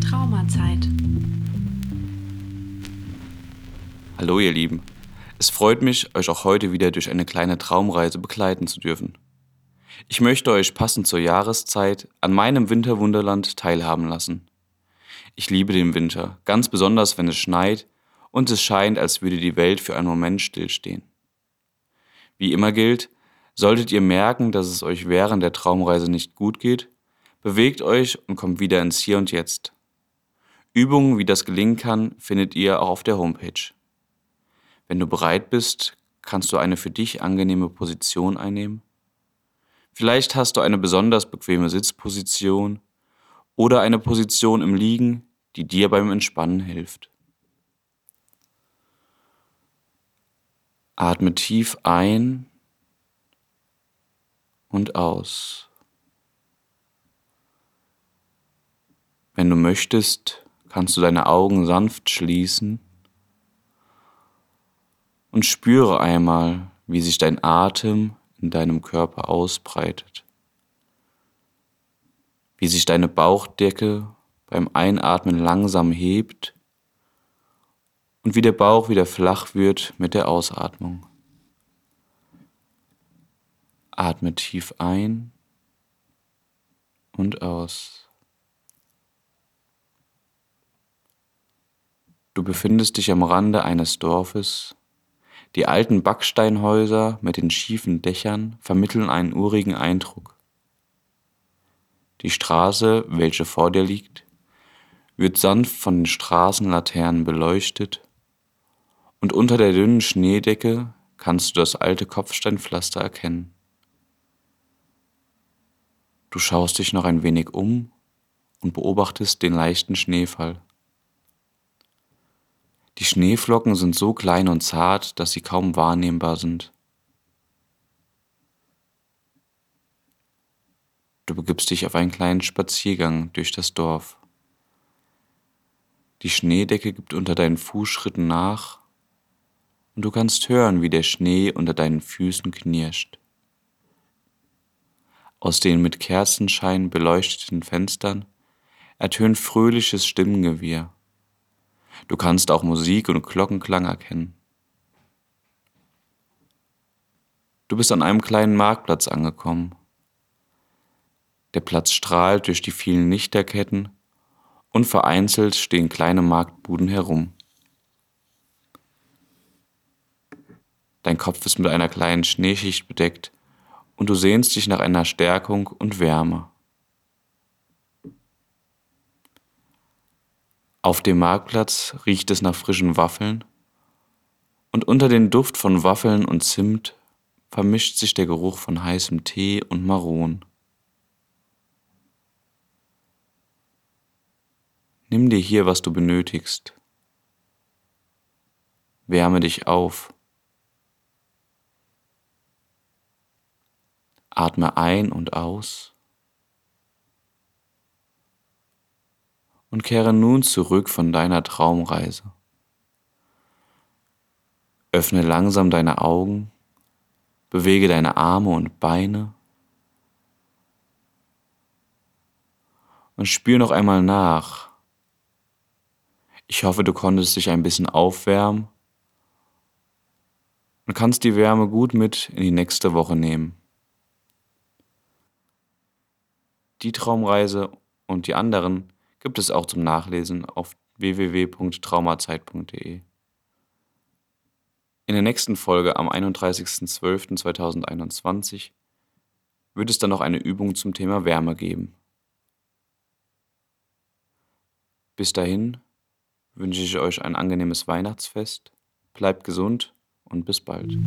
Traumazeit. Hallo ihr Lieben. Es freut mich, euch auch heute wieder durch eine kleine Traumreise begleiten zu dürfen. Ich möchte euch passend zur Jahreszeit an meinem Winterwunderland teilhaben lassen. Ich liebe den Winter, ganz besonders wenn es schneit und es scheint, als würde die Welt für einen Moment stillstehen. Wie immer gilt, solltet ihr merken, dass es euch während der Traumreise nicht gut geht, bewegt euch und kommt wieder ins Hier und Jetzt. Übungen, wie das gelingen kann, findet ihr auch auf der Homepage. Wenn du bereit bist, kannst du eine für dich angenehme Position einnehmen. Vielleicht hast du eine besonders bequeme Sitzposition oder eine Position im Liegen, die dir beim Entspannen hilft. Atme tief ein und aus. Wenn du möchtest, kannst du deine Augen sanft schließen und spüre einmal, wie sich dein Atem in deinem Körper ausbreitet, wie sich deine Bauchdecke beim Einatmen langsam hebt und wie der Bauch wieder flach wird mit der Ausatmung. Atme tief ein und aus. Du befindest dich am Rande eines Dorfes. Die alten Backsteinhäuser mit den schiefen Dächern vermitteln einen urigen Eindruck. Die Straße, welche vor dir liegt, wird sanft von den Straßenlaternen beleuchtet und unter der dünnen Schneedecke kannst du das alte Kopfsteinpflaster erkennen. Du schaust dich noch ein wenig um und beobachtest den leichten Schneefall. Die Schneeflocken sind so klein und zart, dass sie kaum wahrnehmbar sind. Du begibst dich auf einen kleinen Spaziergang durch das Dorf. Die Schneedecke gibt unter deinen Fußschritten nach und du kannst hören, wie der Schnee unter deinen Füßen knirscht. Aus den mit Kerzenschein beleuchteten Fenstern ertönt fröhliches Stimmengewirr. Du kannst auch Musik und Glockenklang erkennen. Du bist an einem kleinen Marktplatz angekommen. Der Platz strahlt durch die vielen Lichterketten und vereinzelt stehen kleine Marktbuden herum. Dein Kopf ist mit einer kleinen Schneeschicht bedeckt und du sehnst dich nach einer Stärkung und Wärme. Auf dem Marktplatz riecht es nach frischen Waffeln und unter den Duft von Waffeln und Zimt vermischt sich der Geruch von heißem Tee und Maron. Nimm dir hier, was du benötigst. Wärme dich auf. Atme ein und aus. und kehre nun zurück von deiner Traumreise. Öffne langsam deine Augen, bewege deine Arme und Beine und spür noch einmal nach. Ich hoffe, du konntest dich ein bisschen aufwärmen und kannst die Wärme gut mit in die nächste Woche nehmen. Die Traumreise und die anderen gibt es auch zum Nachlesen auf www.traumazeit.de. In der nächsten Folge am 31.12.2021 wird es dann noch eine Übung zum Thema Wärme geben. Bis dahin wünsche ich euch ein angenehmes Weihnachtsfest, bleibt gesund und bis bald.